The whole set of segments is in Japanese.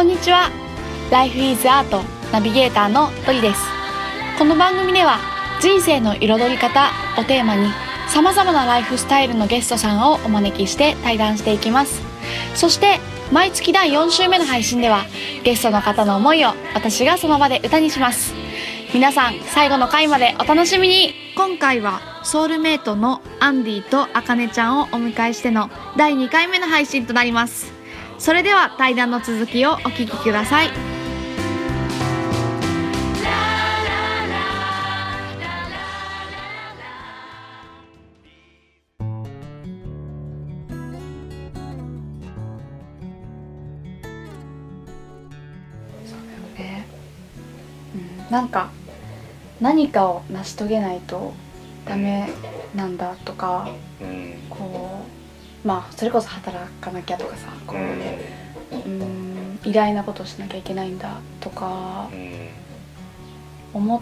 こんにちは。Life is Art ナビゲーターのトリです。この番組では人生の彩り方をテーマに様々なライフスタイルのゲストさんをお招きして対談していきます。そして毎月第4週目の配信ではゲストの方の思いを私がその場で歌にします。皆さん最後の回までお楽しみに。今回はソウルメイトのアンディとあかねちゃんをお迎えしての第2回目の配信となります。それでは対談の続きをお聞きください。なんか何かを成し遂げないとダメなんだとか、うん。こうまあそれこそ働かなきゃとかさこうん。ううん偉大なことをしなきゃいけないんだとかうん。思っ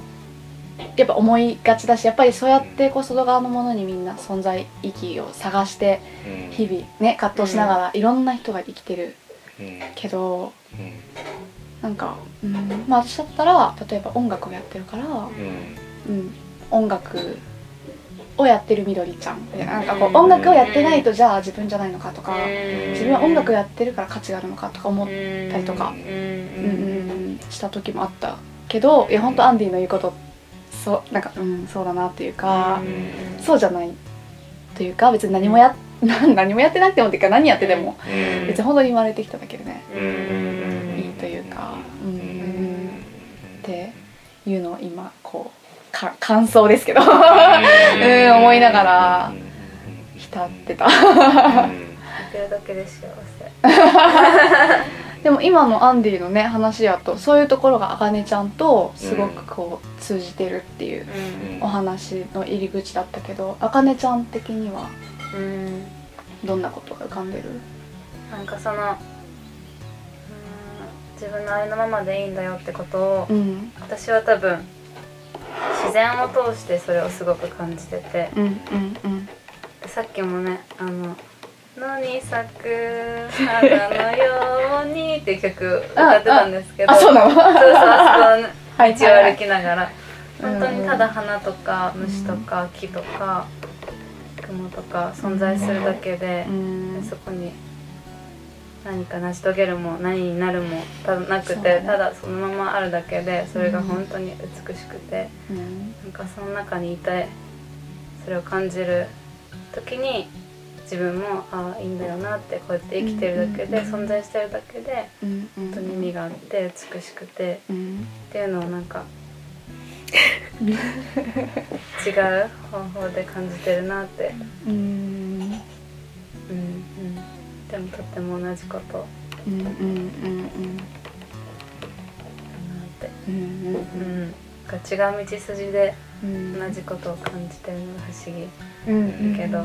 やっぱ思いがちだしやっぱりそうやってこう外側のものにみんな存在意義を探してうん。日々ね葛藤しながらいろんな人が生きてるうん。けどうん。なんか、うん、まあ私だったら例えば音楽をやってるから、うん。うん、音楽をやってるみどりちゃん。でなんかこううん音楽をやってないとじゃあ自分じゃないのかとかうん自分は音楽やってるから価値があるのかとか思ったりとか。うんした時もあったけどいや本当アンディの言うことそうなんかうんそうだなっていうかうん。そうじゃないというか別に何もや 何もやってなくてもっていうか何やっててもうん。別に本当に生まれてきただけでねうん。いいというかうん。っていうのを今か感想ですけど。うん思いながら浸ってた。見てるだけで幸せでも今のアンディのね話やとそういうところがあかねちゃんとすごくこう通じてるっていううん。お話の入り口だったけどあかねちゃん的にはうんどんなことが浮かんでる？なんかそのうん自分のありのままでいいんだよってことをうん。私は多分自然を通してそれをすごく感じてて。うんうんうん。でさっきもねあの「野に咲く花のように」って曲歌ってたんですけど。あそうなの？そうそうあそこ はい道を歩きながら。うん本当にただ花とか虫とか木とか雲とか存在するだけでうん。そこに何か成し遂げるも何になるもなくて、ね。ただそのままあるだけでそれが本当に美しくてうん。なんかその中にいてそれを感じる時に自分もああいいんだよなってこうやって生きてるだけで、うん。存在してるだけでうん。うん本当に意味があって美しくてうん。っていうのをなんか 違う方法で感じてるなって、うん。うんうん、でもとっても同じこと。うんうんうんだなって、うんうんうん、なんか違う道筋でうん同じことを感じてるのが不思議。うんうんだけど、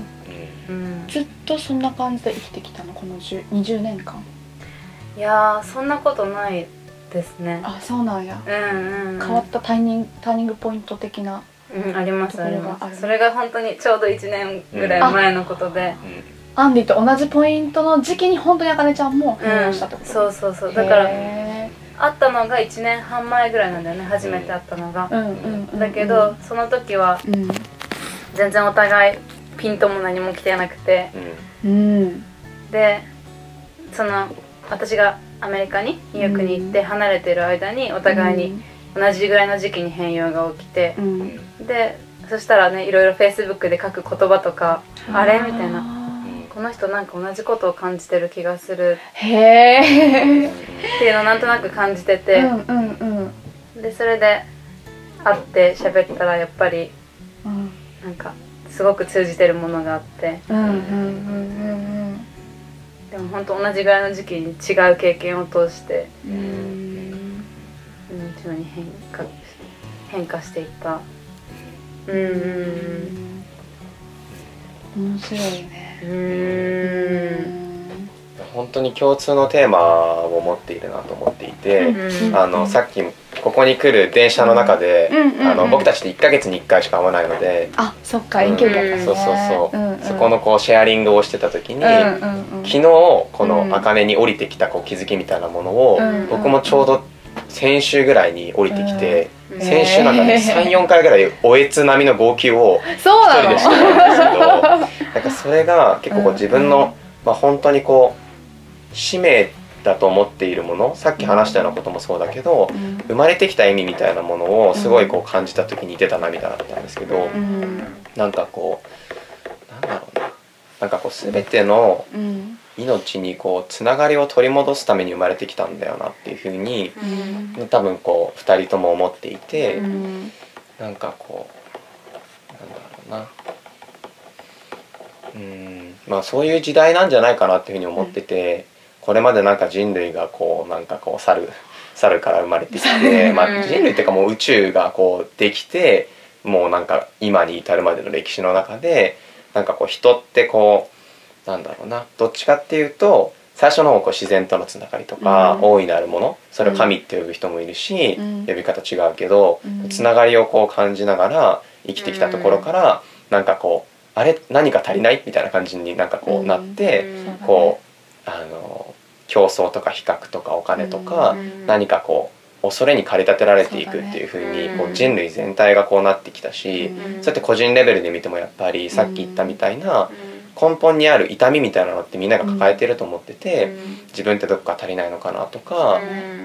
うん、ずっとそんな感じで生きてきたの？この10 20年間。いやーそんなことないですね。あそうなんや。うんうん、うん、変わったタイミングターニングポイント的なうん、ありますあります。それが本当にちょうど1年ぐらい前のことで、アンディと同じポイントの時期に本当にあかねちゃんもうん変容したってこと、そうそうそう。だからへ会ったのが1年半前ぐらいなんだよね初めて会ったのが。だけどその時はうん。全然お互いピントも何も来てなくて。うん。でその私がアメリカにニューヨークに行って離れてる間にお互いに同じぐらいの時期に変容が起きて。うん。うんでそしたらねいろいろフェイスブックで書く言葉とかあれみたいななこの人なんか同じことを感じてる気がする。へえっていうのをなんとなく感じてて、うんうんうん。でそれで会って喋ったらやっぱりうん。なんかすごく通じてるものがあって。うんうんうんでも本当同じぐらいの時期に違う経験を通して、うん。に変化変化していった。うんうん。面白いね本当に共通のテーマを持っているなと思っていて、うんあのさっきここに来る電車の中で、あの僕たちって1ヶ月に1回しか会わないので、あそっか遠距離だからね。そうそうそう、そこのこうシェアリングをしてた時に、昨日このうん茜に降りてきたこう気づきみたいなものを、うん僕もちょうど先週ぐらいに降りてきて、うん先週なんかね、へー34回ぐらいおえつ並みの号泣をそうなの一人でしてたんですけどなんかそれが結構こう自分の、まあ、本当にこう使命だと思っているものさっき話したようなこともそうだけどうん。生まれてきた意味みたいなものをすごいこう感じた時に出た涙だったんですけど、うん。なんかこうなんだろうな。なんかこう全てのうん。命にこうつながりを取り戻すために生まれてきたんだよなっていうふうにうん。多分こう2人とも思っていて、うん。なんかこうなんだろうん。まあそういう時代なんじゃないかなっていうふうに思ってて、これまでなんか人類がこうなんかこう猿猿から生まれてきて、まあ、人類っていうかもう宇宙がこうできてもうなんか今に至るまでの歴史の中でなんかこう人ってこうなんだろうなどっちかっていうと最初の方こう自然とのつながりとか、うん。大いなるものそれを神って呼ぶ人もいるし、うん。呼び方違うけど、うん。つながりをこう感じながら生きてきたところから、なんかこうあれ何か足りないみたいな感じになんかこうなって、うんこうあの競争とか比較とかお金とか、うん。何かこう恐れに駆り立てられていくっていう風にそうだね。こう人類全体がこうなってきたし、うん。そうやって個人レベルで見てもやっぱりさっき言ったみたいな根本にある痛みみたいなのってみんなが抱えてると思ってて、自分ってどこか足りないのかなとか、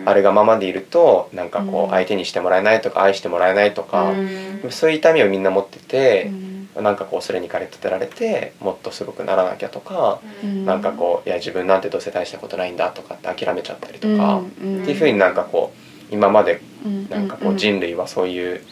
あるがままでいるとなんかこう相手にしてもらえないとか愛してもらえないとか、うん。そういう痛みをみんな持っててう、んなんかこうそれに駆り立てられてもっとすごくならなきゃとか、うん。なんかこういや自分なんてどうせ大したことないんだとかって諦めちゃったりとか、うん。っていうふうになんかこう今までうん。なんかこう人類はそういう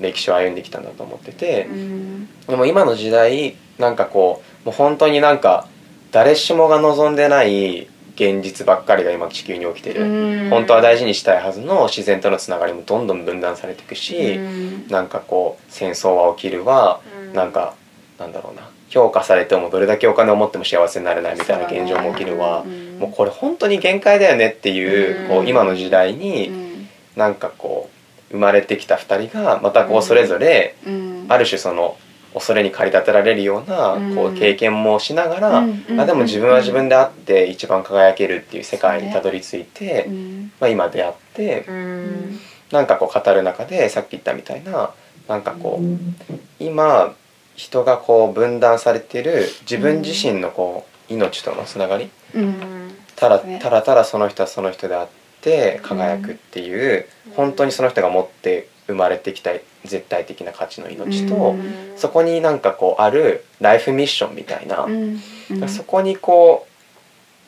歴史を歩んできたんだと思っててう、ん。でも今の時代なんかこうもう本当になんか誰しもが望んでない現実ばっかりが今地球に起きてる。うん。本当は大事にしたいはずの自然とのつながりもどんどん分断されていくし、うん。なんかこう戦争は起きるわ、なんかなんだろうな。評価されてもどれだけお金を持っても幸せになれないみたいな現状も起きるわ、うん。もうこれ本当に限界だよねっていう,、うん。こう今の時代うにん。なんかこう生まれてきた2人がまたこうそれぞれうん。ある種その恐れに駆り立てられるようなうん。こう経験もしながら、あでも自分は自分であって一番輝けるっていう世界にたどり着いて、うん。まあ、今出会って。うん。なんかこう語る中でさっき言ったみたいななんかこう今人がこう分断されてる自分自身のこう命とのつながり？うん。ただそうね。ただただその人はその人であって輝くっていう本当にその人が持って生まれてきた絶対的な価値の命とうん。そこになんかこうあるライフミッションみたいなうん。うん。そこにこう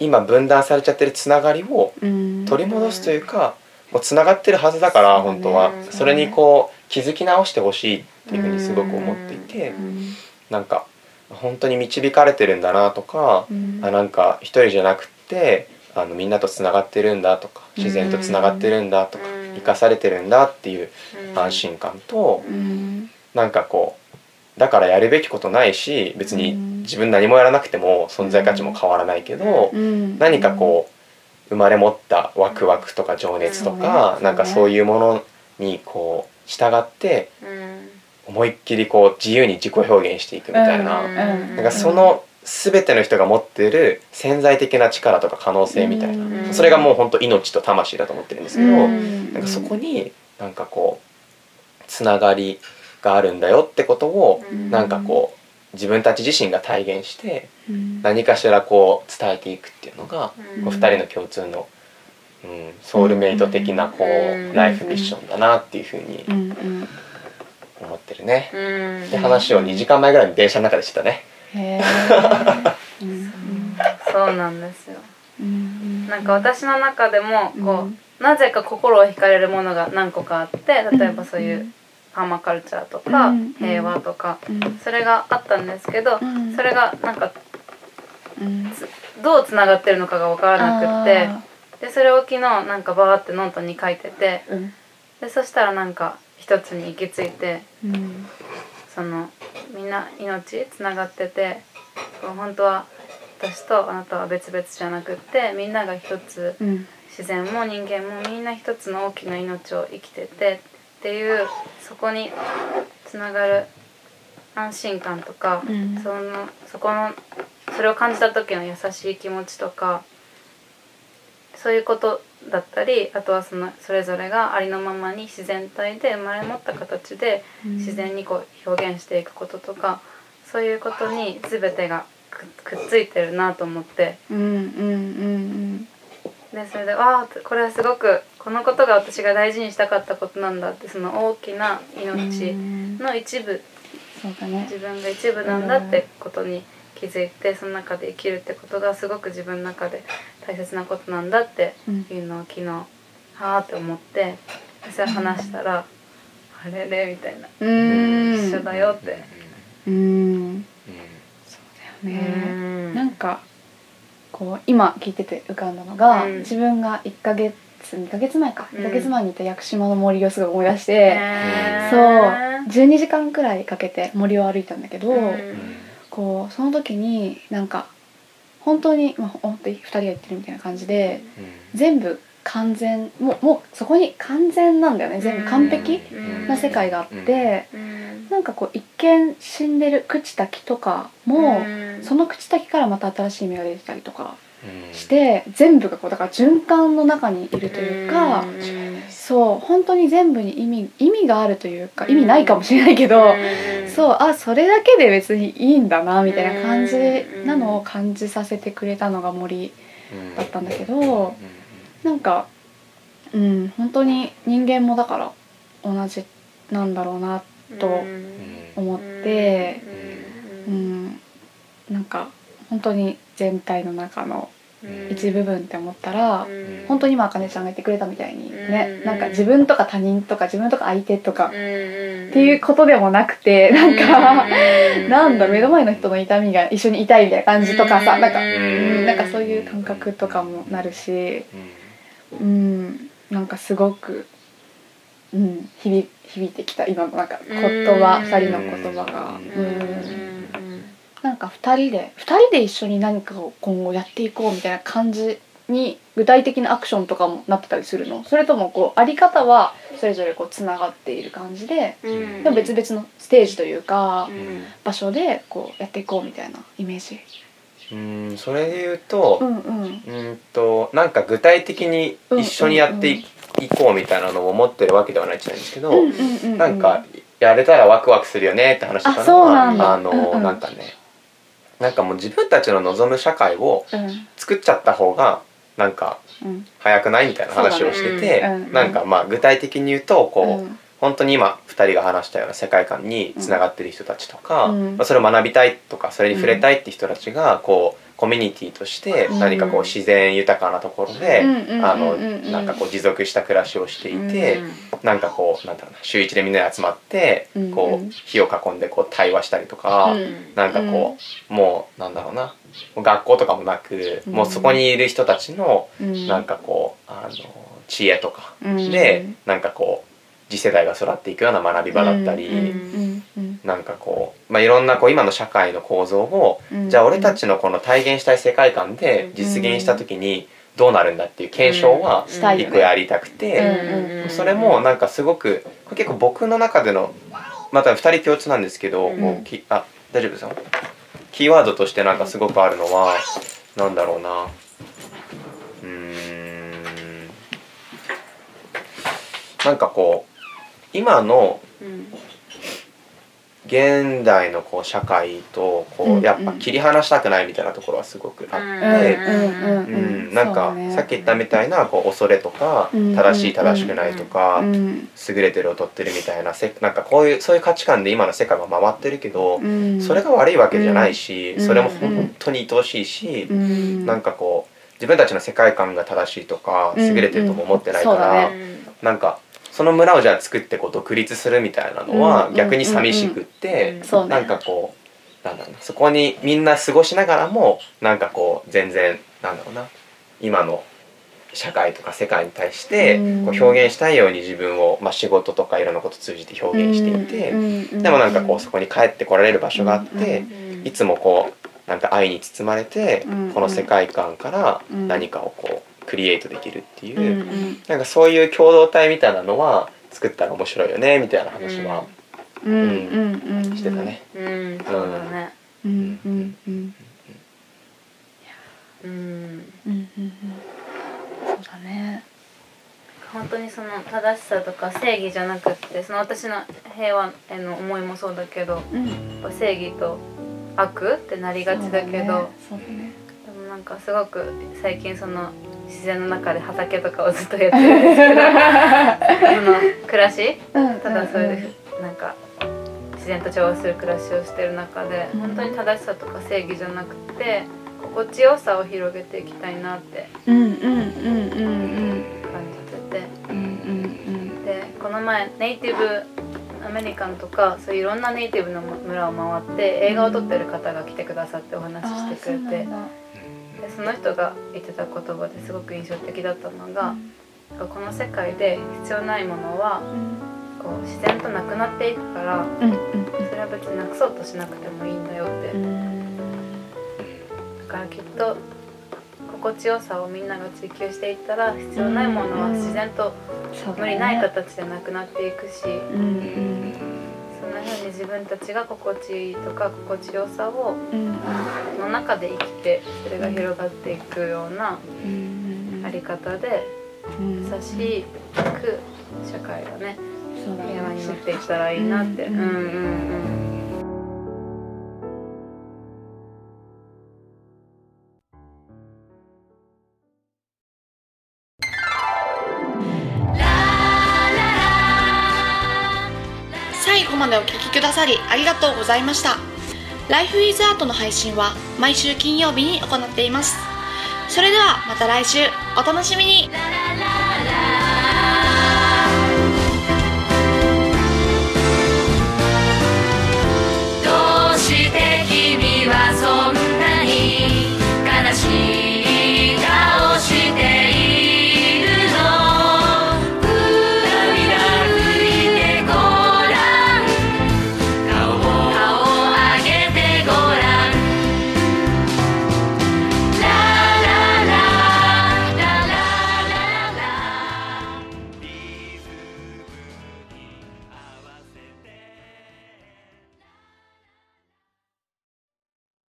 今分断されちゃってるつながりをうん取り戻すというかもうつながってるはずだから本当は。うんそれにこう気づき直してほしいっていうふうにすごく思っていてうん。なんか本当に導かれてるんだなとかうん。あなんか一人じゃなくってあのみんなとつながってるんだとか自然とつながってるんだとかうん。生かされてるんだっていう安心感とうん。なんかこうだからやるべきことないし別に自分何もやらなくても存在価値も変わらないけどうん。何かこう生まれ持ったワクワクとか情熱とか、うん。なんかそういうものにこう従ってうん。思いっきりこう自由に自己表現していくみたいな,、うんなんかその全ての人が持ってる潜在的な力とか可能性みたいな、うん。それがもう本当命と魂だと思ってるんですけど、うん。なんかそこになんかこうつながりがあるんだよってことをうん。なんかこう自分たち自身が体現してうん何かしらこう伝えていくっていうのがう2人の共通の、うん、ソウルメイト的なこうライフミッションだなっていうふうに思ってるね。うん。で話を2時間前ぐらいに電車の中でしてたね。へえ うんそうなんですよ。うんなんか私の中でもこう、うん。なぜか心を惹かれるものが何個かあって例えばそういうパーマカルチャーとか、うん平和とか、うん。それがあったんですけど、うん。それがなんかうん。どうつながってるのかが分からなくってでそれを昨日なんかバーってノートに書いててうん。でそしたらなんか一つに行き着いてうん。そのみんな命つながってて本当は私とあなたは別々じゃなくってみんなが一つうん。自然も人間もみんな一つの大きな命を生きててっていうそこにつながる安心感とか、うん。そのそこのそれを感じた時の優しい気持ちとかそういうことだったりあとはそのそれぞれがありのままに自然体で生まれ持った形で自然にこう表現していくこととかそういうことに全てがくくっついてるなと思って。うんうんうんでそれでわあこれはすごくこのことが私が大事にしたかったことなんだってその大きなうん命うん。の一部そうだね。自分が一部なんだってことに気づいてその中で生きるってことがすごく自分の中で大切なことなんだってうん。いうのを昨日はあって思ってそれ話したら「あれれ?」みたいな。一緒だよって。うん。うん。そうだよね。うん。なんかこう今聞いてて浮かんだのが、うん。自分が1ヶ月2ヶ月前か。うん。1ヶ月前にいた屋久島の森をすごい思い出して、へそうー12時間くらいかけて森を歩いたんだけど、うん。こうその時になんか本当に、まあ、本当に2人が言ってるみたいな感じで全部完全もうもうそこに完全なんだよね。全部完璧な世界があって、うん。なんかこう一見死んでる朽ちた木とかも、うん。その朽ちた木からまた新しい芽が出てたりとかうん。して全部がこうだから循環の中にいるというか、うん。そう本当に全部に意味意味があるというか意味ないかもしれないけど、うん。そうあそれだけで別にいいんだなみたいな感じなのを感じさせてくれたのが森うん。だったんだけどなんかうん本当に人間もだから同じなんだろうなと思って、うん、なんか本当に全体の中の一部分って思ったら、本当に今あかねちゃんが言ってくれたみたいにね、うん。なんか自分とか他人とか自分とか相手とかっっていうことでもなくて、なんか、なんだ目の前の人の痛みが一緒に痛いみたいな感じとかさ、うん。なんか、ううんん、なんかそういう感覚とかもなるし、うん、なんかすごく、うん、響響いてきた今のなんか言葉、うん。二人の言葉が、ううんん、なんか二人で二人で一緒に何かを今後やっていこうみたいな感じに具体的なアクションとかもなってたりするの？それともこうあり方はそれぞれこうつながっている感じででも別々のステージというか場所でこうやっていこうみたいなイメージ。うんそれで言うとうんうん。うんとなんか具体的に一緒にやっていいこうみたいなのを思ってるわけではないじゃないんですけど、うんうんうんうん。なんかやれたらワクワクするよねって話したのあそうなんだ。はあの、うんうん。なんかねなんかもう自分たちの望む社会をうん。作っちゃった方がなんかうん。早くないみたいな話をしてて、ね。うん。なんかまあ具体的に言うとこう、うん。本当に今2人が話したような世界観につながってる人たちとか、うん。まあ、それを学びたいとかそれに触れたいって人たちがこうコミュニティとしてうん。何かこう自然豊かなところで、うん。うん。うん。うん。あのなんかこう持続した暮らしをしていて、なんかこうなんだろうな週一でみんなで集まってうん。こう火を囲んでこう対話したりとか、うん。なんかこうもうなんだろうな学校とかもなく、うん。もうそこにいる人たちのうん。なんかこうあの知恵とかうん。で、なんかこう次世代が育っていくような学び場だったり、うんうんうんなんかこう、まあ、いろんなこう今の社会の構造を、うん。じゃあ俺たちのこの体現したい世界観で実現した時にどうなるんだっていう検証は一個やりたくて、うんうんそれもなんかすごく結構僕の中でのまた2人共通なんですけど、うん。こうきあ大丈夫ですよ。キーワードとしてなんかすごくあるのはなんだろうな。うーん。なんかこう今の現代のこう社会とこうやっぱ切り離したくないみたいなところはすごくあって、なんかさっき言ったみたいなこう恐れとかうん。正しい正しくないとかうん優れてる劣ってるみたいなせなんかこういうそういう価値観で今の世界は回ってるけどうん。それが悪いわけじゃないしうん。それも本当に愛おしいしうん。なんかこう自分たちの世界観が正しいとかうん。優れてるとも思ってないからね。なんかその村をじゃあ作ってこう独立するみたいなのはうん逆に寂しくってそうね。なんかこうなんだろうなそこにみんな過ごしながらもなんかこう全然なんだろうな今の社会とか世界に対してうん。こう表現したいように自分を、まあ、仕事とかいろんなこと通じて表現していて、てでもなんかこうそこに帰ってこられる場所があって、いつもこうなんか愛に包まれて、うん。この世界観からうん。何かをこうクリエイトできるっていう、うんうん。なんかそういう共同体みたいなのは作ったら面白いよねみたいな話はうん。うんうんしてたね。うん。そうだね。うん。うんうんうん。うん。うんうんそうだね。本当にその正しさとか正義じゃなくってその私の平和への思いもそうだけどうん。やっぱ正義と悪ってなりがちだけどそうだね。でもなんかすごく最近その自然の中で畑とかをずっとやってるんですけどその暮らしただそれでなんか自然と調和する暮らしをしてる中でうん。本当に正しさとか正義じゃなくて心地よさを広げていきたいなってうんうんうんうん。うん感じててでこの前ネイティブアメリカンとかそういういろんなネイティブの村を回って映画を撮ってる方が来てくださってお話ししてくれてでその人が言ってた言葉ですごく印象的だったのがこの世界で必要ないものはこう自然となくなっていくからうんうんそれは別になくそうとしなくてもいいんだよって。だからきっと心地よさをみんなが追求していったら必要ないものは自然と無理ない形でなくなっていくしうん分たちが心地いいとか心地よさをの中で生きてそれが広がっていくようなうん。あり方で優しく社会がね平和になっていったらいいなって。ううん。ん。うん。うん。最後までお聞きくださりありがとうございました。Life is Art の配信は毎週金曜日に行っています。それではまた来週お楽しみに